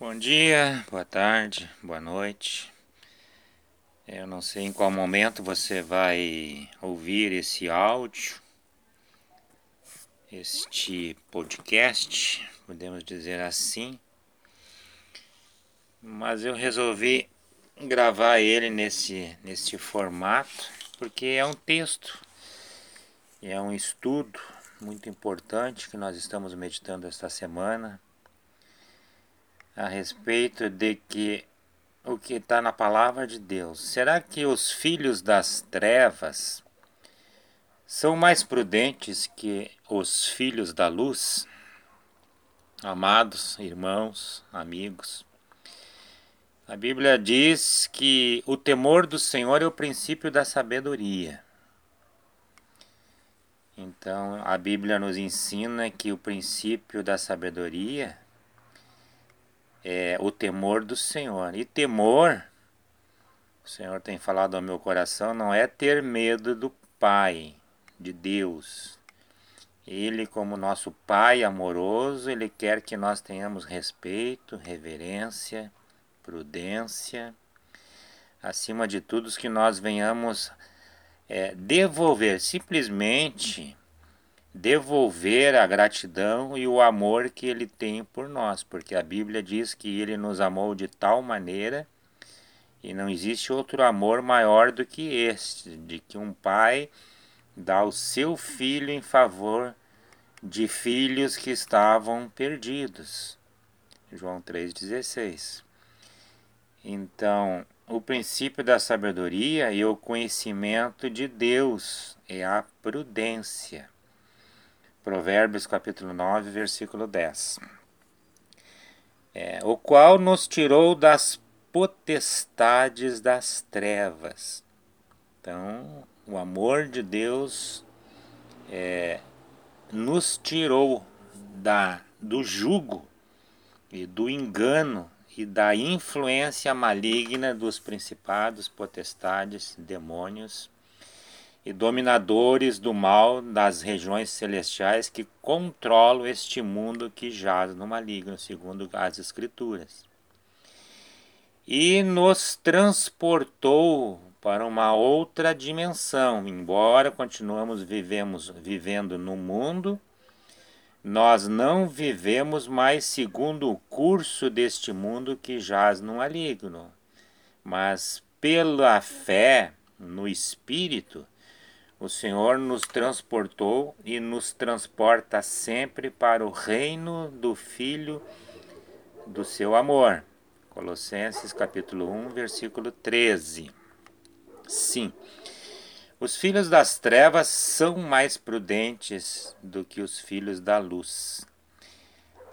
Bom dia, boa tarde, boa noite. Eu não sei em qual momento você vai ouvir esse áudio, este podcast, podemos dizer assim. Mas eu resolvi gravar ele nesse, nesse formato, porque é um texto, é um estudo muito importante que nós estamos meditando esta semana a respeito de que o que está na palavra de Deus. Será que os filhos das trevas são mais prudentes que os filhos da luz? Amados irmãos, amigos, a Bíblia diz que o temor do Senhor é o princípio da sabedoria. Então, a Bíblia nos ensina que o princípio da sabedoria é o temor do Senhor. E temor, o Senhor tem falado ao meu coração, não é ter medo do Pai, de Deus. Ele, como nosso Pai amoroso, Ele quer que nós tenhamos respeito, reverência, prudência. Acima de tudo, que nós venhamos é, devolver, simplesmente devolver a gratidão e o amor que ele tem por nós, porque a Bíblia diz que ele nos amou de tal maneira e não existe outro amor maior do que este, de que um pai dá o seu filho em favor de filhos que estavam perdidos. João 3,16. Então, o princípio da sabedoria e o conhecimento de Deus é a prudência. Provérbios capítulo 9, versículo 10. É, o qual nos tirou das potestades das trevas. Então, o amor de Deus é, nos tirou da, do jugo e do engano e da influência maligna dos principados, potestades, demônios e dominadores do mal das regiões celestiais que controlam este mundo que jaz no maligno, segundo as Escrituras. E nos transportou para uma outra dimensão, embora continuamos vivemos, vivendo no mundo, nós não vivemos mais segundo o curso deste mundo que jaz no maligno, mas pela fé no Espírito, o Senhor nos transportou e nos transporta sempre para o reino do Filho do seu amor. Colossenses capítulo 1, versículo 13. Sim. Os filhos das trevas são mais prudentes do que os filhos da luz.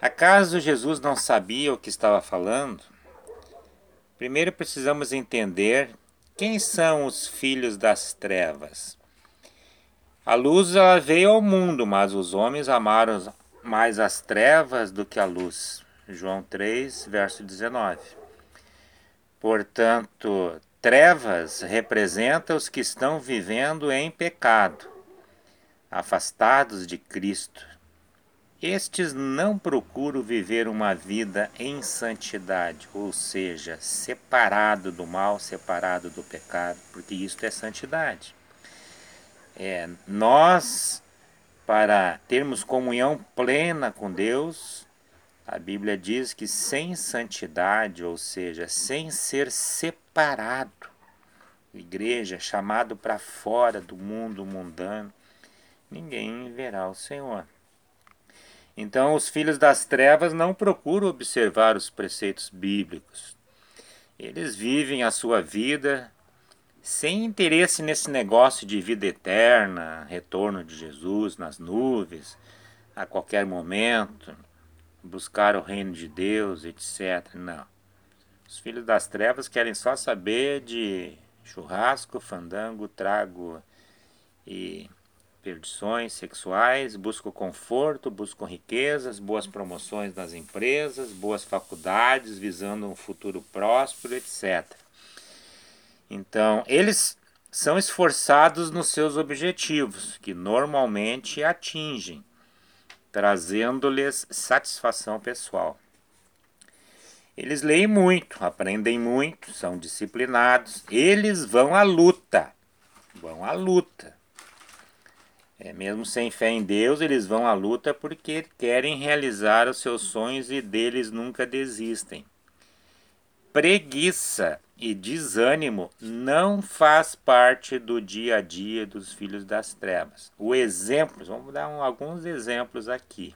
Acaso Jesus não sabia o que estava falando? Primeiro precisamos entender quem são os filhos das trevas. A luz ela veio ao mundo, mas os homens amaram mais as trevas do que a luz. João 3, verso 19. Portanto, trevas representa os que estão vivendo em pecado, afastados de Cristo. Estes não procuram viver uma vida em santidade, ou seja, separado do mal, separado do pecado, porque isto é santidade. É, nós, para termos comunhão plena com Deus, a Bíblia diz que sem santidade, ou seja, sem ser separado, igreja, chamado para fora do mundo mundano, ninguém verá o Senhor. Então, os filhos das trevas não procuram observar os preceitos bíblicos. Eles vivem a sua vida sem interesse nesse negócio de vida eterna, retorno de Jesus nas nuvens, a qualquer momento, buscar o reino de Deus, etc. Não. Os filhos das trevas querem só saber de churrasco, fandango, trago e perdições sexuais, buscam conforto, buscam riquezas, boas promoções nas empresas, boas faculdades, visando um futuro próspero, etc. Então, eles são esforçados nos seus objetivos, que normalmente atingem, trazendo-lhes satisfação pessoal. Eles leem muito, aprendem muito, são disciplinados, eles vão à luta. Vão à luta. É, mesmo sem fé em Deus, eles vão à luta porque querem realizar os seus sonhos e deles nunca desistem. Preguiça e desânimo não faz parte do dia a dia dos filhos das trevas. O exemplo, vamos dar um, alguns exemplos aqui.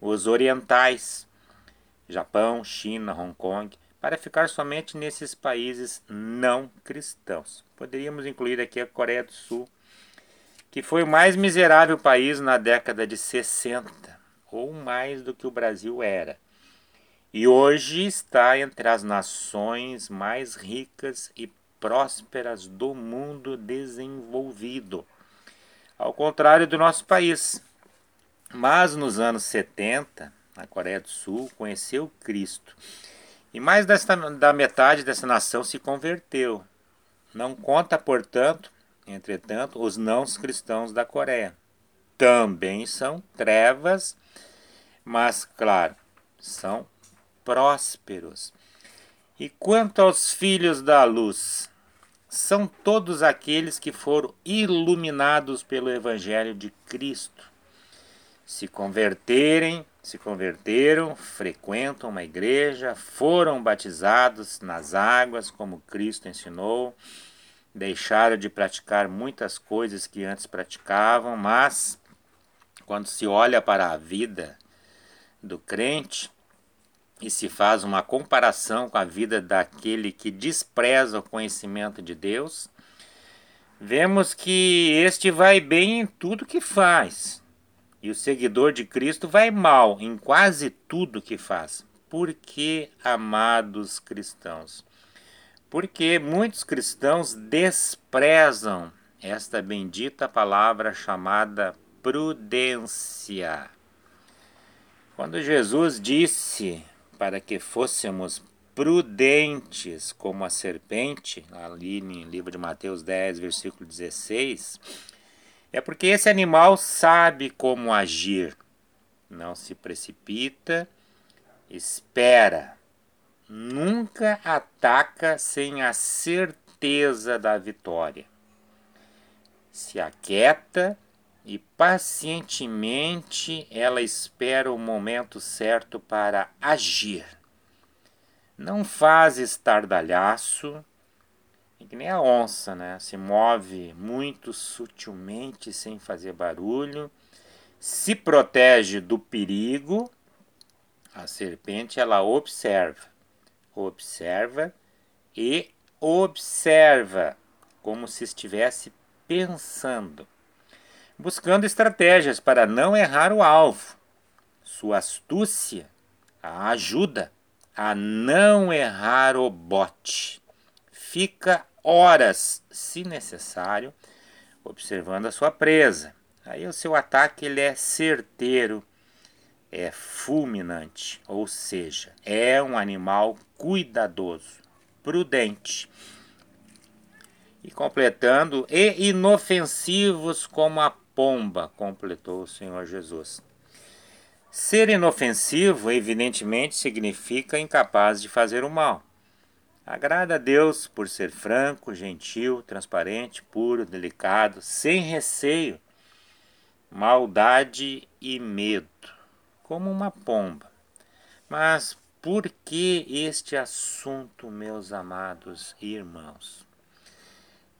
Os orientais, Japão, China, Hong Kong, para ficar somente nesses países não cristãos. Poderíamos incluir aqui a Coreia do Sul, que foi o mais miserável país na década de 60, ou mais do que o Brasil era. E hoje está entre as nações mais ricas e prósperas do mundo desenvolvido. Ao contrário do nosso país. Mas nos anos 70, na Coreia do Sul, conheceu Cristo. E mais desta, da metade dessa nação se converteu. Não conta, portanto, entretanto, os não cristãos da Coreia. Também são trevas, mas, claro, são prósperos. E quanto aos filhos da luz, são todos aqueles que foram iluminados pelo Evangelho de Cristo. Se converterem, se converteram, frequentam uma igreja, foram batizados nas águas, como Cristo ensinou, deixaram de praticar muitas coisas que antes praticavam, mas quando se olha para a vida do crente e se faz uma comparação com a vida daquele que despreza o conhecimento de Deus, vemos que este vai bem em tudo que faz e o seguidor de Cristo vai mal em quase tudo que faz. Por que, amados cristãos? Porque muitos cristãos desprezam esta bendita palavra chamada prudência. Quando Jesus disse para que fôssemos prudentes como a serpente, ali no livro de Mateus 10, versículo 16, é porque esse animal sabe como agir. Não se precipita, espera. Nunca ataca sem a certeza da vitória. Se aquieta e pacientemente ela espera o momento certo para agir. Não faz estardalhaço, é que nem a onça, né? Se move muito sutilmente, sem fazer barulho, se protege do perigo. A serpente ela observa, observa e observa, como se estivesse pensando, buscando estratégias para não errar o alvo. Sua astúcia a ajuda a não errar o bote. Fica horas, se necessário, observando a sua presa. Aí o seu ataque ele é certeiro, é fulminante, ou seja, é um animal cuidadoso, prudente. E completando, e inofensivos como a pomba, completou o Senhor Jesus. Ser inofensivo, evidentemente, significa incapaz de fazer o mal. Agrada a Deus por ser franco, gentil, transparente, puro, delicado, sem receio, maldade e medo, como uma pomba. Mas por que este assunto, meus amados irmãos?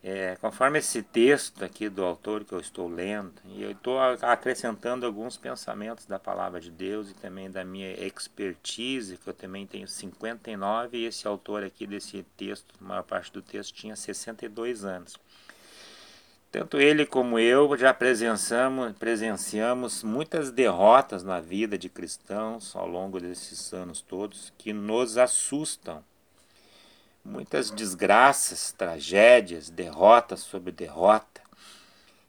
É, conforme esse texto aqui do autor que eu estou lendo, e eu estou acrescentando alguns pensamentos da palavra de Deus e também da minha expertise, que eu também tenho 59, e esse autor aqui desse texto, a maior parte do texto, tinha 62 anos. Tanto ele como eu já presenciamos, presenciamos muitas derrotas na vida de cristãos ao longo desses anos todos que nos assustam muitas desgraças, tragédias, derrotas sobre derrota,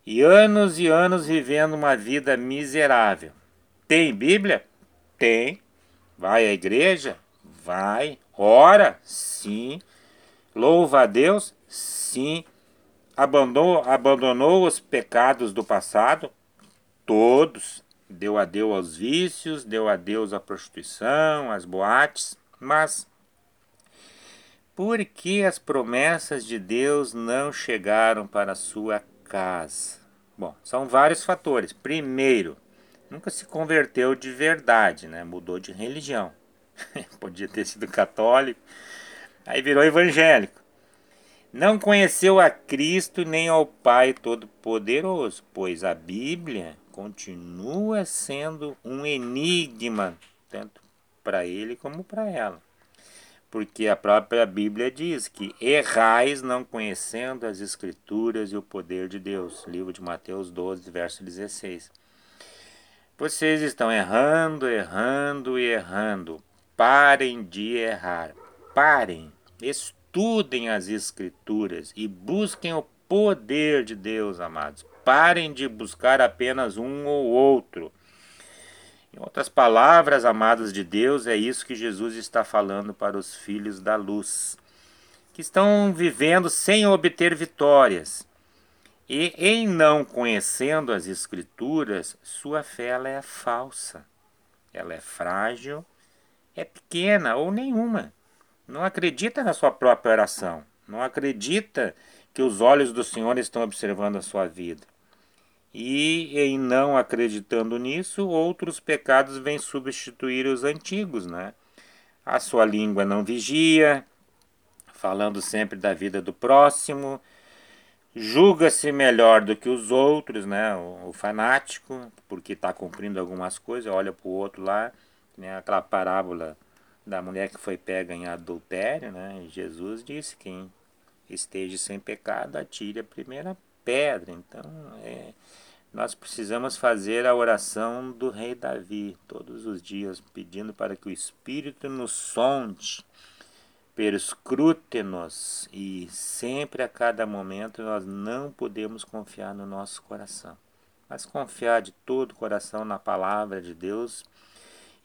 e anos e anos vivendo uma vida miserável. Tem Bíblia? Tem. Vai à igreja? Vai. Ora? Sim. Louva a Deus? Sim. Abandonou, abandonou os pecados do passado? Todos. Deu adeus aos vícios, deu adeus à prostituição, às boates, mas Por que as promessas de Deus não chegaram para a sua casa? Bom, são vários fatores. Primeiro, nunca se converteu de verdade, né? Mudou de religião. Podia ter sido católico, aí virou evangélico. Não conheceu a Cristo nem ao Pai Todo-Poderoso, pois a Bíblia continua sendo um enigma, tanto para ele como para ela. Porque a própria Bíblia diz que errais não conhecendo as Escrituras e o poder de Deus. Livro de Mateus 12, verso 16. Vocês estão errando, errando e errando. Parem de errar. Parem. Estudem as Escrituras e busquem o poder de Deus, amados. Parem de buscar apenas um ou outro. Em outras palavras, amados de Deus, é isso que Jesus está falando para os filhos da luz, que estão vivendo sem obter vitórias. E em não conhecendo as Escrituras, sua fé ela é falsa, ela é frágil, é pequena ou nenhuma. Não acredita na sua própria oração, não acredita que os olhos do Senhor estão observando a sua vida. E em não acreditando nisso, outros pecados vêm substituir os antigos, né? A sua língua não vigia, falando sempre da vida do próximo, julga-se melhor do que os outros, né? O, o fanático, porque está cumprindo algumas coisas, olha para o outro lá, né? aquela parábola da mulher que foi pega em adultério, né? Jesus disse: quem esteja sem pecado, atire a primeira pedra. Então, é, nós precisamos fazer a oração do rei Davi todos os dias, pedindo para que o Espírito nos sonde, perscrute-nos e sempre a cada momento nós não podemos confiar no nosso coração, mas confiar de todo o coração na palavra de Deus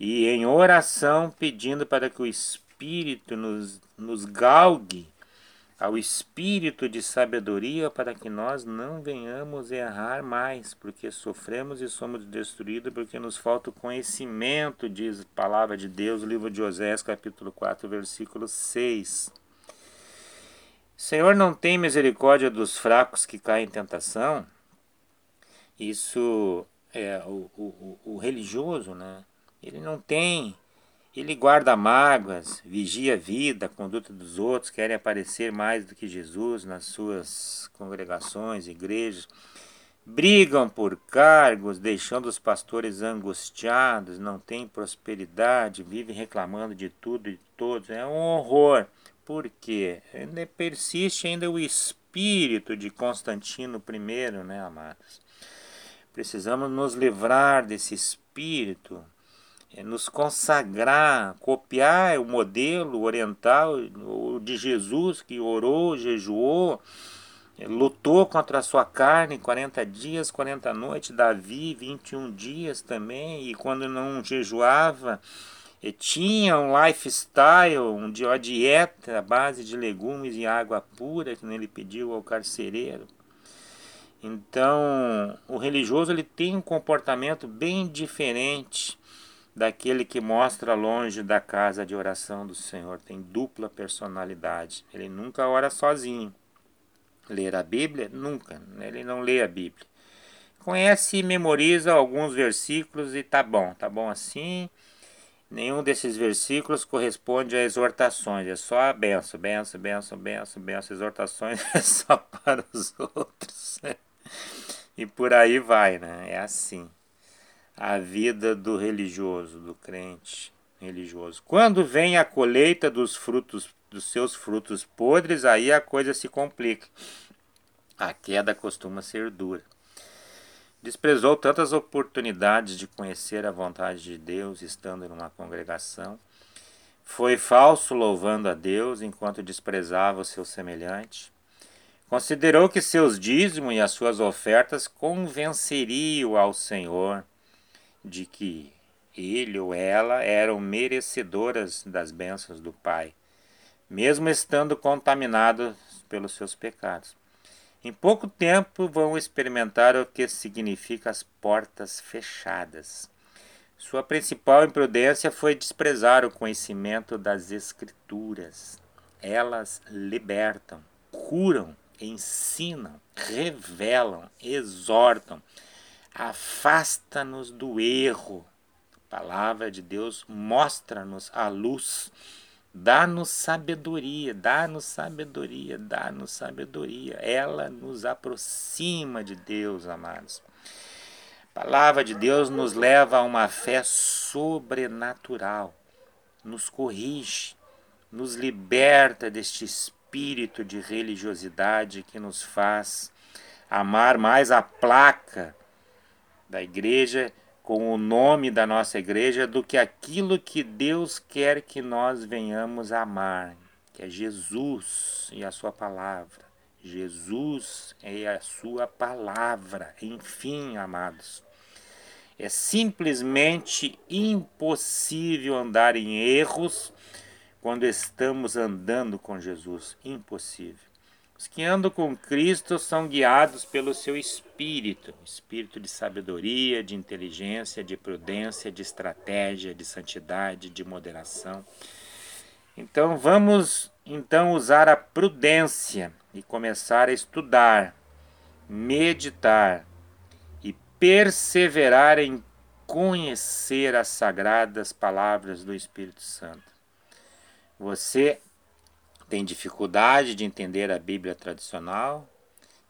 e em oração pedindo para que o Espírito nos, nos galgue ao espírito de sabedoria para que nós não venhamos errar mais, porque sofremos e somos destruídos porque nos falta o conhecimento, diz a palavra de Deus, livro de Osés, capítulo 4, versículo 6. Senhor não tem misericórdia dos fracos que caem em tentação. Isso é o, o, o religioso, né? Ele não tem ele guarda mágoas, vigia a vida, a conduta dos outros, querem aparecer mais do que Jesus nas suas congregações, igrejas. Brigam por cargos, deixando os pastores angustiados, não têm prosperidade, vivem reclamando de tudo e de todos. É um horror. Por quê? Ainda persiste ainda o espírito de Constantino I, né, amados? Precisamos nos livrar desse espírito nos consagrar, copiar o modelo oriental de Jesus que orou, jejuou, é, lutou contra a sua carne 40 dias, 40 noites, Davi 21 dias também, e quando não jejuava, é, tinha um lifestyle, um, uma dieta à base de legumes e água pura, que ele pediu ao carcereiro. Então, o religioso ele tem um comportamento bem diferente daquele que mostra longe da casa de oração do Senhor, tem dupla personalidade. Ele nunca ora sozinho. Ler a Bíblia? Nunca. Ele não lê a Bíblia. Conhece e memoriza alguns versículos e tá bom, tá bom assim. Nenhum desses versículos corresponde a exortações, é só a benção, benção, benção, benção, benção. Exortações é só para os outros. E por aí vai, né? É assim a vida do religioso, do crente religioso. Quando vem a colheita dos frutos, dos seus frutos podres, aí a coisa se complica. A queda costuma ser dura. Desprezou tantas oportunidades de conhecer a vontade de Deus estando numa congregação. Foi falso louvando a Deus enquanto desprezava o seu semelhante. Considerou que seus dízimos e as suas ofertas convenceriam ao Senhor de que ele ou ela eram merecedoras das bênçãos do Pai, mesmo estando contaminados pelos seus pecados. Em pouco tempo vão experimentar o que significa as portas fechadas. Sua principal imprudência foi desprezar o conhecimento das Escrituras. elas libertam, curam, ensinam, revelam, exortam, afasta-nos do erro. A palavra de Deus mostra-nos a luz, dá-nos sabedoria, dá-nos sabedoria, dá-nos sabedoria. Ela nos aproxima de Deus, amados. A palavra de Deus nos leva a uma fé sobrenatural, nos corrige, nos liberta deste espírito de religiosidade que nos faz amar mais a placa da igreja com o nome da nossa igreja do que aquilo que Deus quer que nós venhamos a amar, que é Jesus e a sua palavra. Jesus é a sua palavra. Enfim, amados, é simplesmente impossível andar em erros quando estamos andando com Jesus. Impossível. Os que andam com Cristo são guiados pelo seu espírito, espírito de sabedoria, de inteligência, de prudência, de estratégia, de santidade, de moderação. Então vamos então usar a prudência e começar a estudar, meditar e perseverar em conhecer as sagradas palavras do Espírito Santo. Você tem dificuldade de entender a Bíblia tradicional,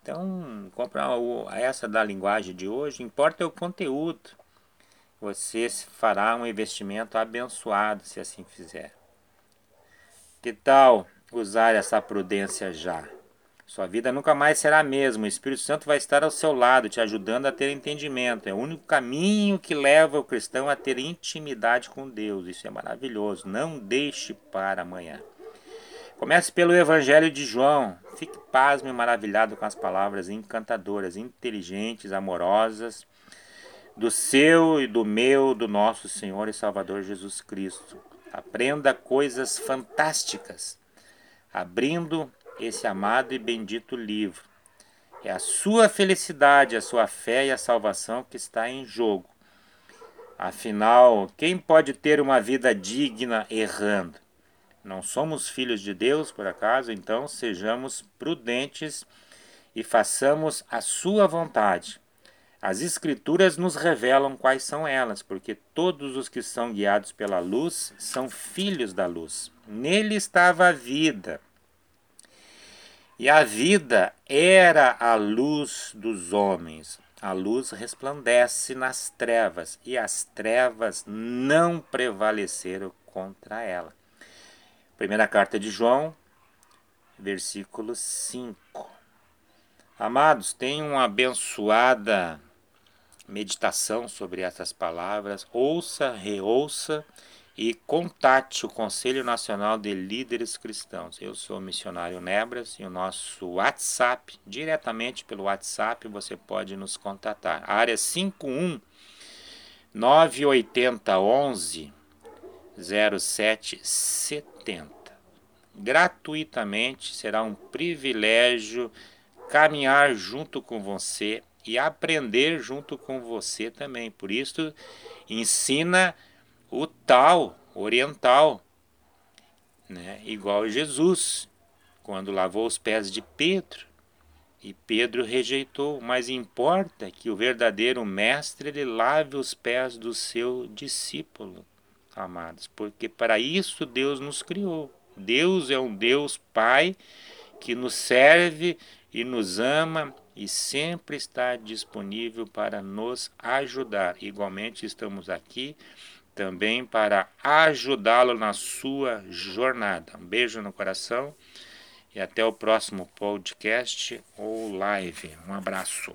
então compra essa da linguagem de hoje, importa é o conteúdo. Você fará um investimento abençoado se assim fizer. Que tal usar essa prudência já? Sua vida nunca mais será a mesma. O Espírito Santo vai estar ao seu lado, te ajudando a ter entendimento. É o único caminho que leva o cristão a ter intimidade com Deus. Isso é maravilhoso. Não deixe para amanhã. Comece pelo Evangelho de João. Fique pasmo e maravilhado com as palavras encantadoras, inteligentes, amorosas do seu e do meu, do nosso Senhor e Salvador Jesus Cristo. Aprenda coisas fantásticas, abrindo esse amado e bendito livro. É a sua felicidade, a sua fé e a salvação que está em jogo. Afinal, quem pode ter uma vida digna errando? Não somos filhos de Deus, por acaso, então sejamos prudentes e façamos a sua vontade. As Escrituras nos revelam quais são elas, porque todos os que são guiados pela luz são filhos da luz. Nele estava a vida. E a vida era a luz dos homens. A luz resplandece nas trevas, e as trevas não prevaleceram contra ela. Primeira carta de João, versículo 5. Amados, tenham uma abençoada meditação sobre essas palavras. Ouça, reouça e contate o Conselho Nacional de Líderes Cristãos. Eu sou o missionário Nebras e o nosso WhatsApp, diretamente pelo WhatsApp, você pode nos contatar. área 51 980 11 0770. Gratuitamente será um privilégio caminhar junto com você e aprender junto com você também. Por isso, ensina o tal oriental, né? igual Jesus, quando lavou os pés de Pedro. E Pedro rejeitou, mas importa que o verdadeiro mestre ele lave os pés do seu discípulo amados, porque para isso Deus nos criou. Deus é um Deus Pai que nos serve e nos ama e sempre está disponível para nos ajudar. Igualmente estamos aqui também para ajudá-lo na sua jornada. Um beijo no coração e até o próximo podcast ou live. Um abraço.